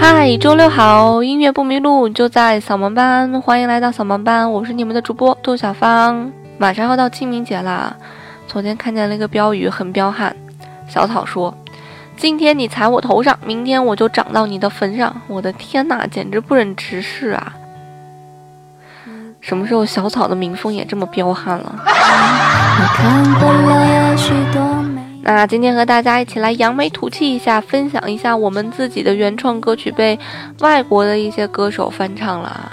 嗨，周六好，音乐不迷路就在扫盲班，欢迎来到扫盲班，我是你们的主播杜小芳。马上要到清明节啦，昨天看见了一个标语，很彪悍。小草说：“今天你踩我头上，明天我就长到你的坟上。”我的天哪，简直不忍直视啊！什么时候小草的民风也这么彪悍了？那今天和大家一起来扬眉吐气一下，分享一下我们自己的原创歌曲被外国的一些歌手翻唱了。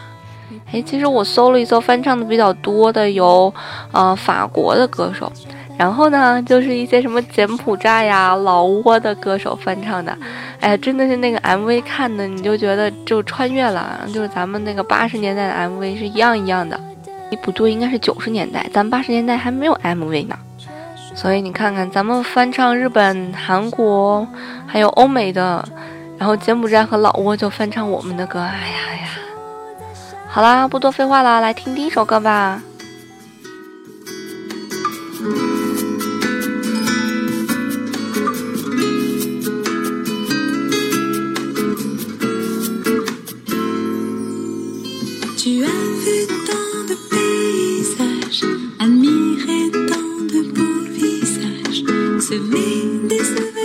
哎，其实我搜了一搜，翻唱的比较多的有，呃，法国的歌手，然后呢，就是一些什么柬埔寨呀、老挝的歌手翻唱的。哎，真的是那个 MV 看的，你就觉得就穿越了，就是咱们那个八十年代的 MV 是一样一样的。哎，不对，应该是九十年代，咱八十年代还没有 MV 呢。所以你看看，咱们翻唱日本、韩国，还有欧美的，然后柬埔寨和老挝就翻唱我们的歌。哎呀呀。好啦，不多废话啦，来听第一首歌吧。只愿此地。to me. This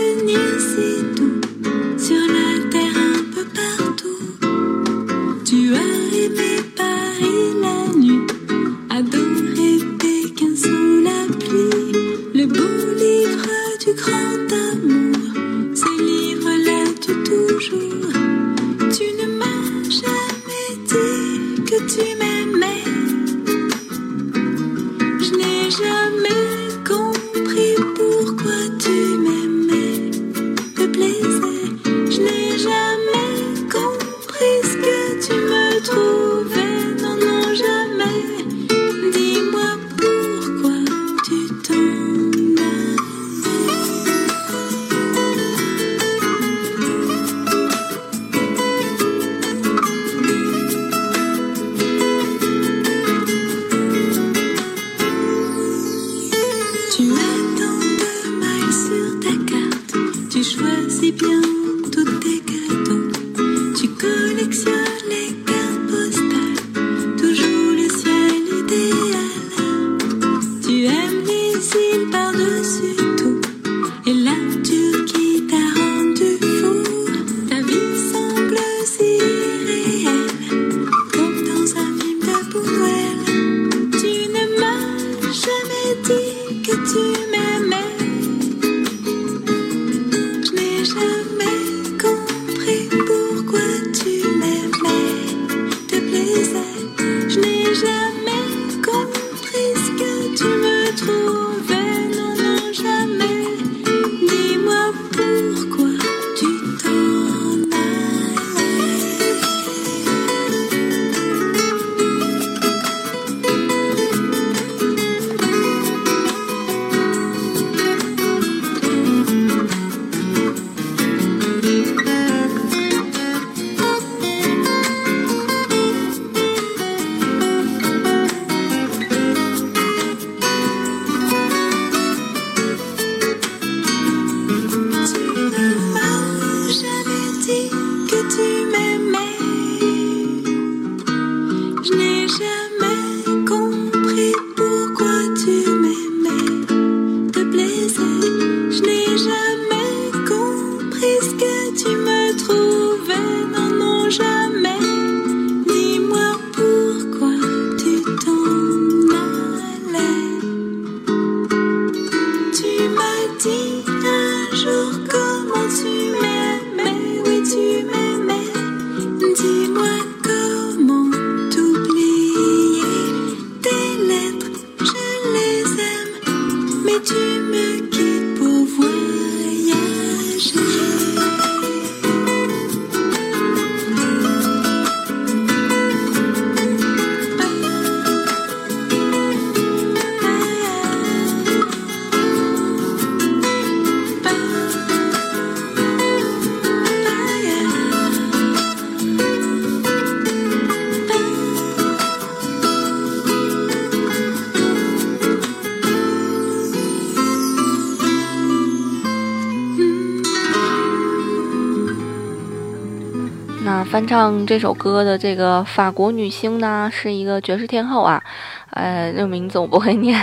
翻唱这首歌的这个法国女星呢，是一个爵士天后啊，呃，这个名字我不会念。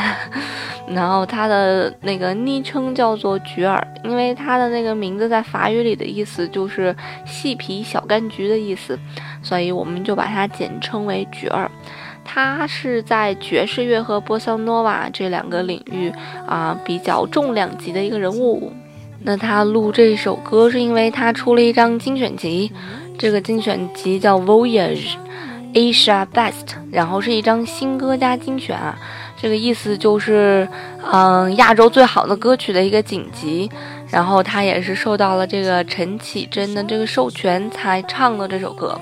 然后她的那个昵称叫做菊儿，因为她的那个名字在法语里的意思就是细皮小柑橘的意思，所以我们就把它简称为菊儿。她是在爵士乐和波桑诺瓦这两个领域啊比较重量级的一个人物。那她录这首歌是因为她出了一张精选集，这个精选集叫 Voyage Asia Best，然后是一张新歌加精选啊。这个意思就是，嗯，亚洲最好的歌曲的一个锦集，然后他也是受到了这个陈绮贞的这个授权才唱的这首歌。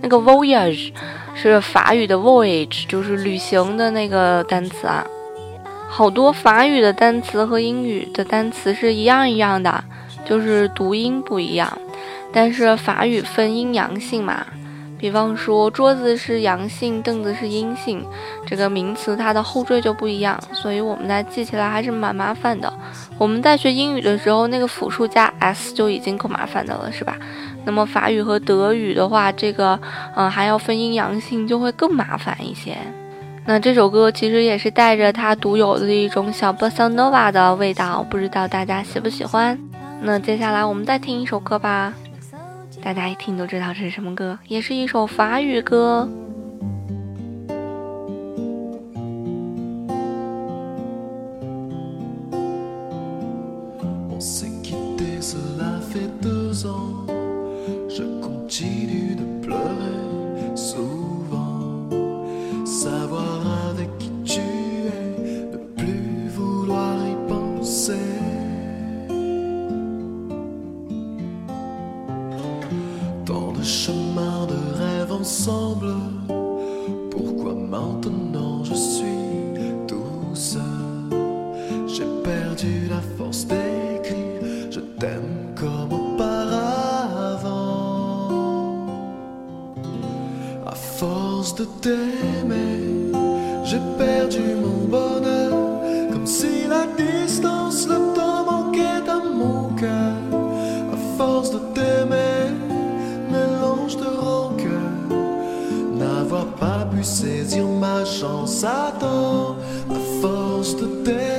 那个 voyage 是法语的 voyage，就是旅行的那个单词啊。好多法语的单词和英语的单词是一样一样的，就是读音不一样，但是法语分阴阳性嘛。比方说，桌子是阳性，凳子是阴性，这个名词它的后缀就不一样，所以我们在记起来还是蛮麻烦的。我们在学英语的时候，那个复数加 s 就已经够麻烦的了，是吧？那么法语和德语的话，这个嗯还要分阴阳性，就会更麻烦一些。那这首歌其实也是带着它独有的一种小 bossa nova 的味道，不知道大家喜不喜欢？那接下来我们再听一首歌吧。大家一听都知道这是什么歌，也是一首法语歌。force de t'aimer, j'ai perdu mon bonheur, comme si la distance, le temps manquait à mon cœur. À force de t'aimer, mélange de rancœur, n'avoir pas pu saisir ma chance à temps, à force de t'aimer.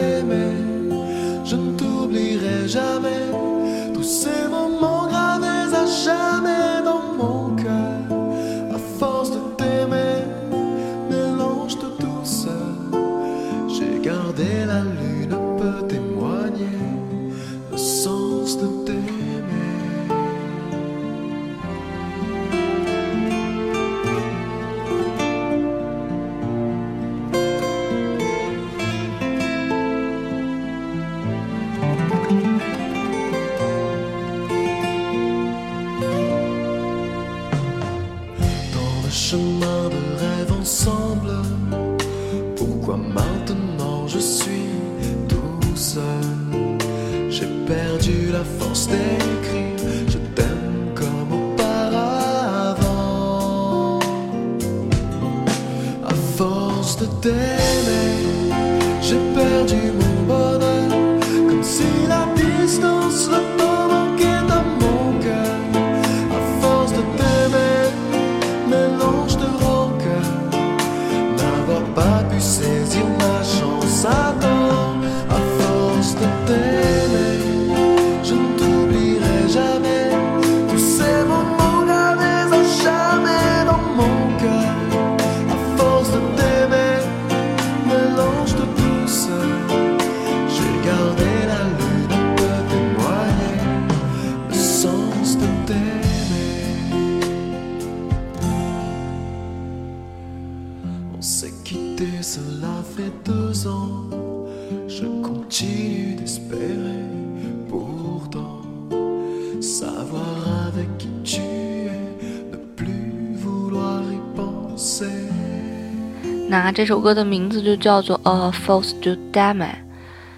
这首歌的名字就叫做《A False to d a m e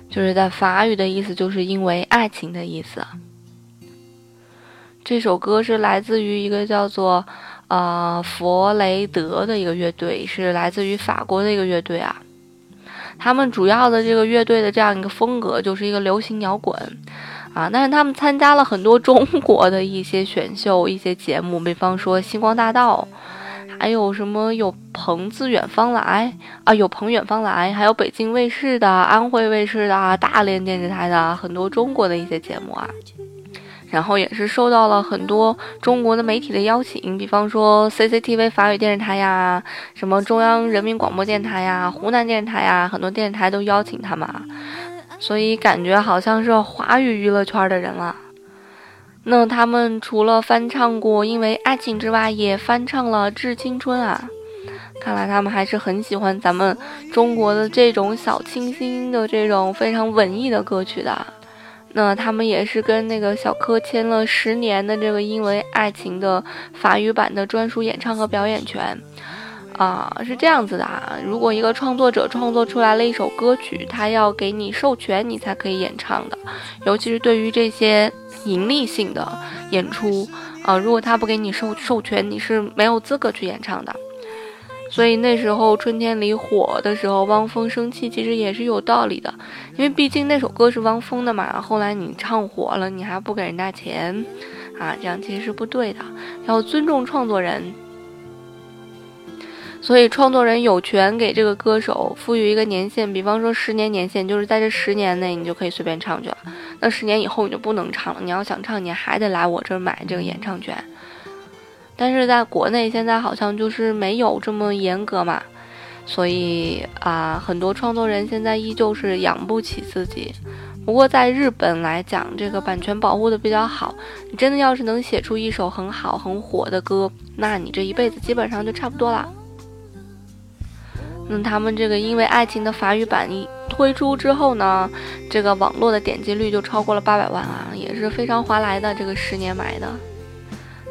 就是在法语的意思，就是因为爱情的意思。这首歌是来自于一个叫做呃弗雷德的一个乐队，是来自于法国的一个乐队啊。他们主要的这个乐队的这样一个风格就是一个流行摇滚，啊，但是他们参加了很多中国的一些选秀、一些节目，比方说《星光大道》，还有什么有朋自远方来啊，有朋远方来，还有北京卫视的、安徽卫视的、大连电视台的很多中国的一些节目啊。然后也是受到了很多中国的媒体的邀请，比方说 CCTV 法语电视台呀，什么中央人民广播电台呀，湖南电视台呀，很多电视台都邀请他们啊，所以感觉好像是华语娱乐圈的人了。那他们除了翻唱过《因为爱情》之外，也翻唱了《致青春》啊，看来他们还是很喜欢咱们中国的这种小清新的这种非常文艺的歌曲的。那他们也是跟那个小柯签了十年的这个因为爱情的法语版的专属演唱和表演权，啊，是这样子的啊。如果一个创作者创作出来了一首歌曲，他要给你授权，你才可以演唱的。尤其是对于这些盈利性的演出，啊，如果他不给你授授权，你是没有资格去演唱的。所以那时候春天里火的时候，汪峰生气其实也是有道理的，因为毕竟那首歌是汪峰的嘛。后来你唱火了，你还不给人家钱，啊，这样其实是不对的，要尊重创作人。所以创作人有权给这个歌手赋予一个年限，比方说十年年限，就是在这十年内你就可以随便唱去了。那十年以后你就不能唱了，你要想唱，你还得来我这儿买这个演唱权。但是在国内现在好像就是没有这么严格嘛，所以啊，很多创作人现在依旧是养不起自己。不过在日本来讲，这个版权保护的比较好。你真的要是能写出一首很好很火的歌，那你这一辈子基本上就差不多了。那他们这个因为爱情的法语版一推出之后呢，这个网络的点击率就超过了八百万啊，也是非常划来的。这个十年买的。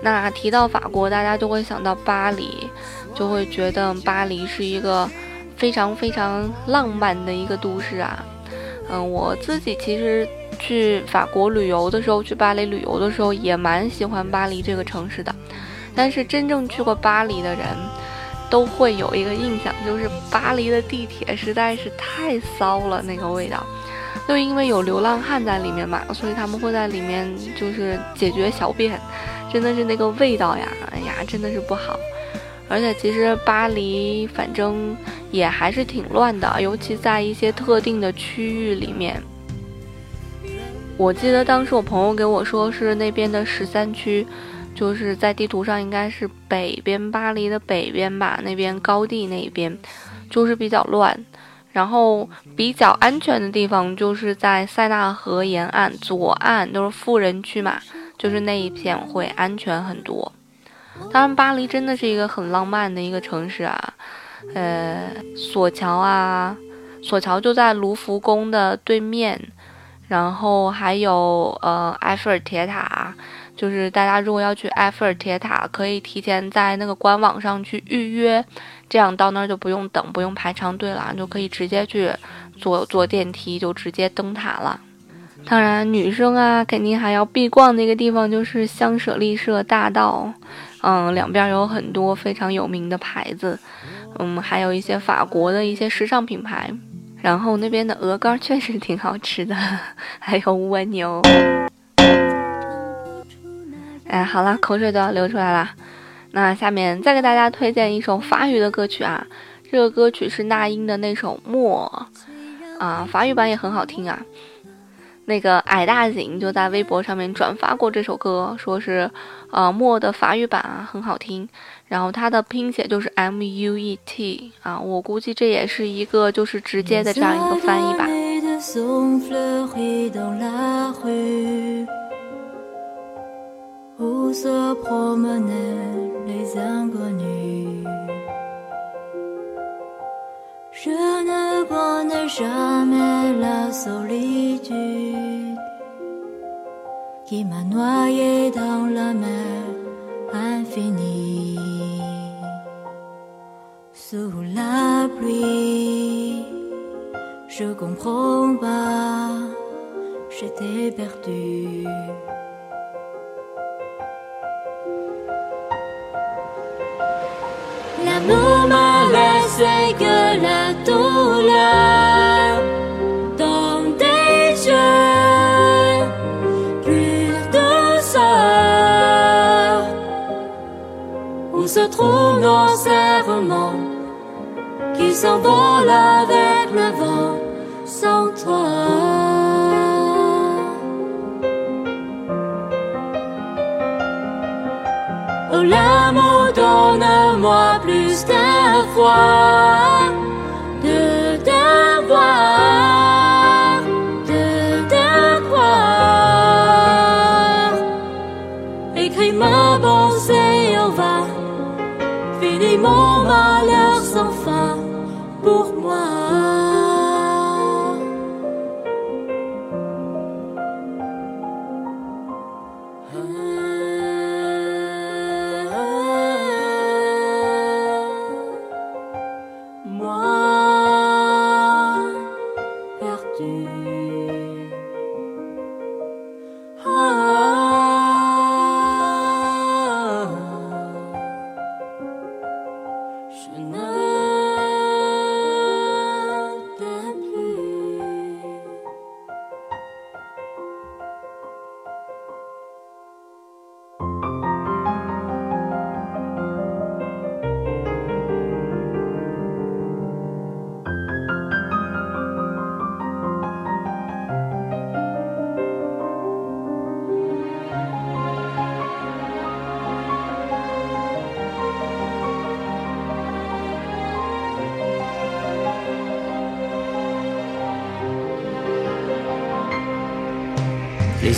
那提到法国，大家就会想到巴黎，就会觉得巴黎是一个非常非常浪漫的一个都市啊。嗯，我自己其实去法国旅游的时候，去巴黎旅游的时候，也蛮喜欢巴黎这个城市的。但是真正去过巴黎的人，都会有一个印象，就是巴黎的地铁实在是太骚了，那个味道。就因为有流浪汉在里面嘛，所以他们会在里面就是解决小便。真的是那个味道呀，哎呀，真的是不好。而且其实巴黎反正也还是挺乱的，尤其在一些特定的区域里面。我记得当时我朋友给我说是那边的十三区，就是在地图上应该是北边巴黎的北边吧，那边高地那边就是比较乱。然后比较安全的地方就是在塞纳河沿岸左岸都是富人区嘛。就是那一片会安全很多。当然，巴黎真的是一个很浪漫的一个城市啊。呃，索桥啊，索桥就在卢浮宫的对面。然后还有呃埃菲尔铁塔，就是大家如果要去埃菲尔铁塔，可以提前在那个官网上去预约，这样到那儿就不用等，不用排长队了，就可以直接去坐坐电梯就直接登塔了。当然，女生啊，肯定还要必逛的一个地方就是香舍丽舍大道，嗯，两边有很多非常有名的牌子，嗯，还有一些法国的一些时尚品牌，然后那边的鹅肝确实挺好吃的，还有蜗牛。哎，好了，口水都要流出来了。那下面再给大家推荐一首法语的歌曲啊，这个歌曲是那英的那首《默》，啊，法语版也很好听啊。那个矮大紧就在微博上面转发过这首歌，说是，呃，默的法语版啊很好听，然后它的拼写就是 M U E T 啊，我估计这也是一个就是直接的这样一个翻译吧。Je ne connais jamais la solitude qui m'a noyé dans la mer infinie. Sous la pluie, je comprends pas, j'étais perdu. nous malaises que la douleur dans des jeux plus de sort où se trouvent nos serments qui s'envolent avec le vent sans toi. 花。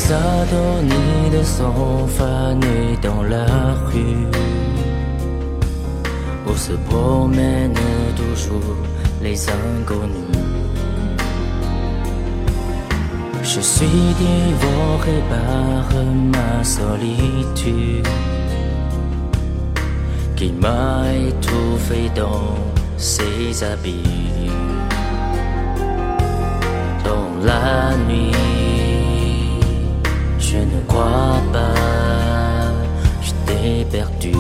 Les adonnés sont fanés dans la rue Où se promènent toujours les inconnus Je suis dévoré par ma solitude Qui m'a étouffé dans ses habits Dans la nuit je ne crois pas, je t'ai perdu.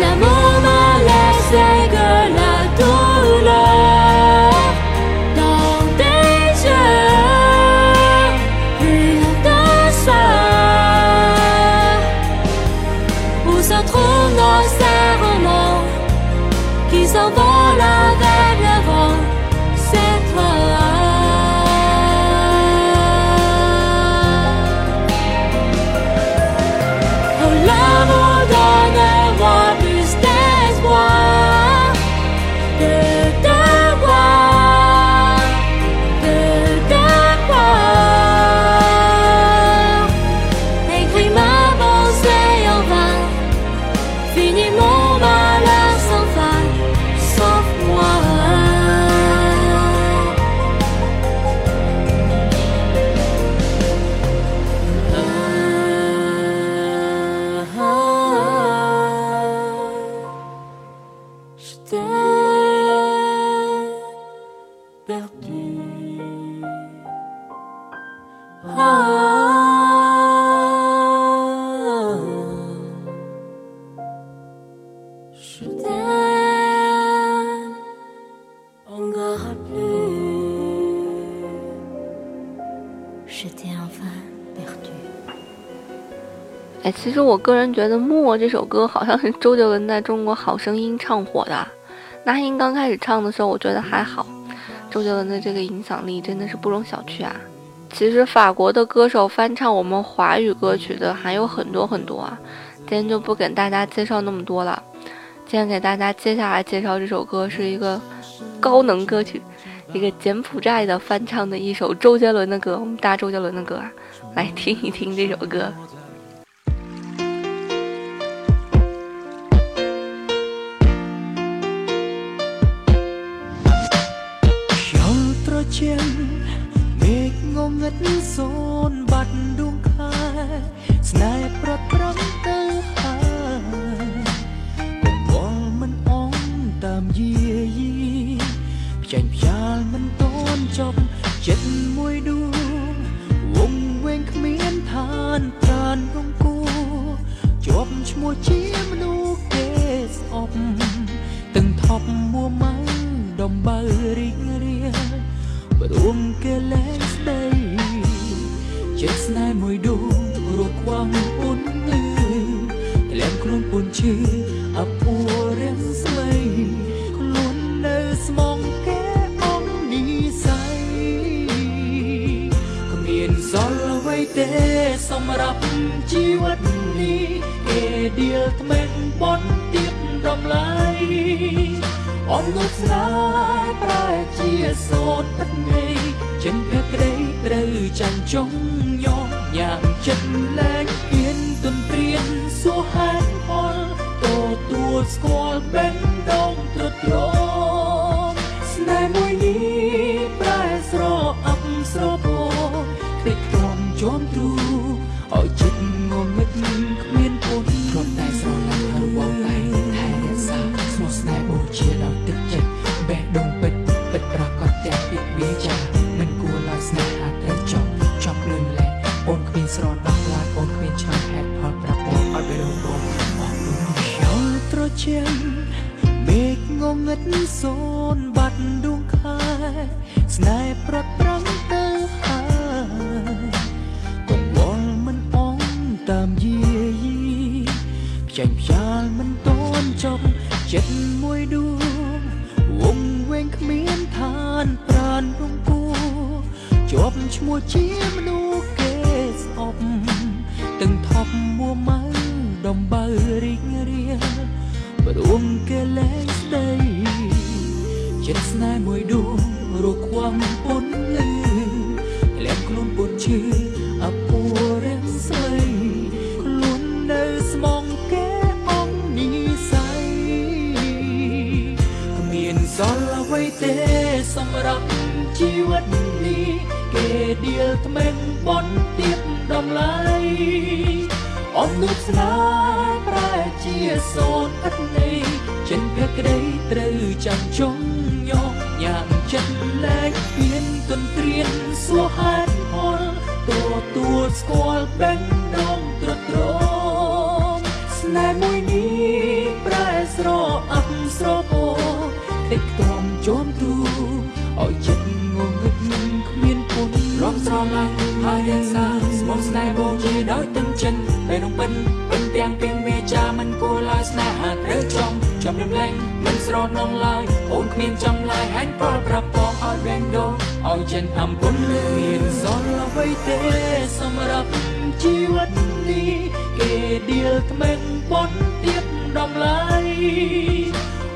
L'amour m'a laissé que la douleur dans tes yeux, une de soeur. Où se trouvent nos serrements qui s'envolent avec perdu. Ah, je t'aime encore plus. Je t'ai enfin perdu. 哎，其实我个人觉得《默》这首歌好像是周杰伦在中国好声音唱火的。那英刚开始唱的时候，我觉得还好。周杰伦的这个影响力真的是不容小觑啊！其实法国的歌手翻唱我们华语歌曲的还有很多很多啊，今天就不给大家介绍那么多了。今天给大家接下来介绍这首歌是一个高能歌曲，一个柬埔寨的翻唱的一首周杰伦的歌，我们大周杰伦的歌啊，来听一听这首歌。 ជាក់មេឃងងឹតសូនបាត់ដួងខែស្នេហ៍ប្រត់ប្រំ ពួនឈឺអពូរៀងស្មីខ្លួននៅស្មងគេអងនិស័យគ្មានសល់អ្វីទេសម្រាប់ជីវិតនេះគេដៀលថ្មែនបនទៀតរំលាយអមនោះស្នេហ៍ប្រែជាសូនទឹកនៃចិនភក្តីត្រូវចាញ់ចុងញោមញ៉ាំចិត្តលែង ទទួលស្គាល់បេះដូងទ្រុឌទ្រោមស្នេហ៍មួយនេះប្រែស្រអប់ស្រពោ តិចក្រំជាប់ទ្រូឲ្យចិត្តងងឹតគ្មានពុនគ្រាន់តែស្រឡាញ់ហើយបងតែថែរក្សាស្មោះស្នេហ៍បូជាដល់ទឹកចិត្តបេះដូងពិតពិតប្រកបទាំងពាក្យវាចាមិនគួរឡើយស្នេហាត្រូវចប់ចប់លឿនលែងអូនគ្មានស្រណោះ chiêng mệt ngô ngất rồi ល់អ្វីទេសម្រាប់ជីវិតនេះគេដៀលថ្មែងបនទៀតដំឡៃអមនោះស្នេហ៍ប្រែជាសូនឥតនៃចិនភក្តីត្រូវចាំចុងញោមញ៉ាំចិត្តលែងហ៊ានទន្ទ្រានសួរហេតុផលទទួលស្គាល់បេះដូងទ្រុឌទ្រោមស្នេហ៍មួយនេះប្រែស្រអប់ ស្រឡាញ់ហើយរក្សាស្មោះស្នេហ៍បងជាដោយទឹកចិត្តពេលនោះបិនបិនទាំងពីងវាចាមិនគួរឡើយស្នេហាត្រូវចំចំរំលែងមិនស្រណងឡើយអូនគ្មានចំឡាយហែងប្រប្រាប់បងឲ្យបែងដូងឲ្យចិនអំពុនលឺមានសល់អ្វីទេសម្រាប់ជីវិតនេះគេដៀលថ្មែនបនទៀតដំឡៃ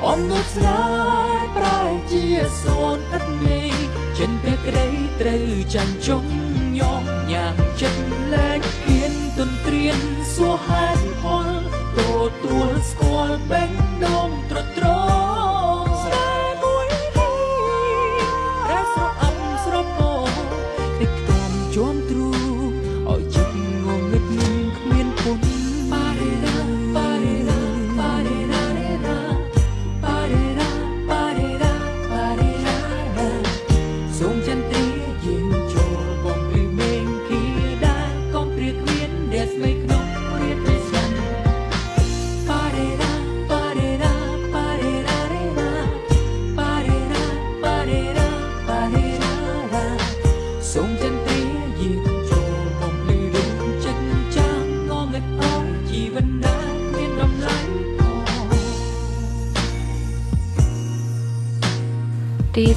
អមនោះស្នេហ៍ប្រែជាសូនឥតនៃ ចិនពេលក្តីត្រូវចាញ់ចុងញោមញ៉ាំចិត្តលែងហ៊ានទន្ទ្រានសួរហេតុផលទទួលស្គាល់បេះដូង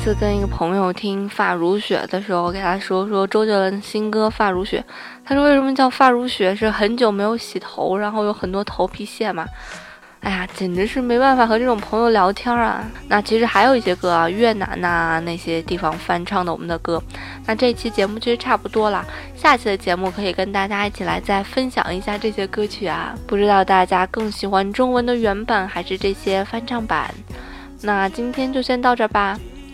次跟一个朋友听《发如雪》的时候，我给他说说周杰伦新歌《发如雪》，他说为什么叫发如雪？是很久没有洗头，然后有很多头皮屑嘛。哎呀，简直是没办法和这种朋友聊天啊！那其实还有一些歌啊，越南呐、那些地方翻唱的我们的歌。那这期节目其实差不多了，下期的节目可以跟大家一起来再分享一下这些歌曲啊。不知道大家更喜欢中文的原版还是这些翻唱版？那今天就先到这儿吧。